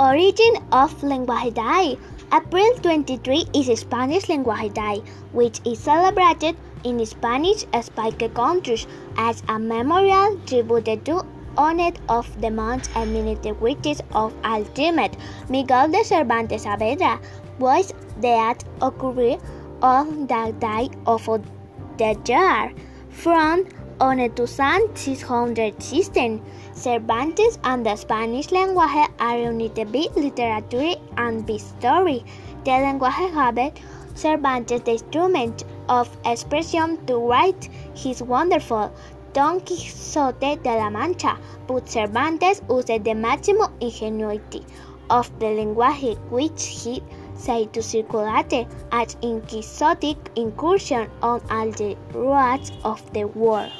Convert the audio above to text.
Origin of Lenguaje Day April 23 is Spanish Lenguaje Day, which is celebrated in Spanish-speaking countries as a memorial tribute to honor of the monks and ministries of ultimate Miguel de Cervantes Saavedra was that occurred on the day of the year from on 2616. Cervantes and the Spanish language are united by literature and by story. The language gave Cervantes the instrument of expression to write his wonderful Don Quixote de la Mancha, but Cervantes used the maximum ingenuity of the language which he said to circulate as in quixotic incursion on all the roads of the world.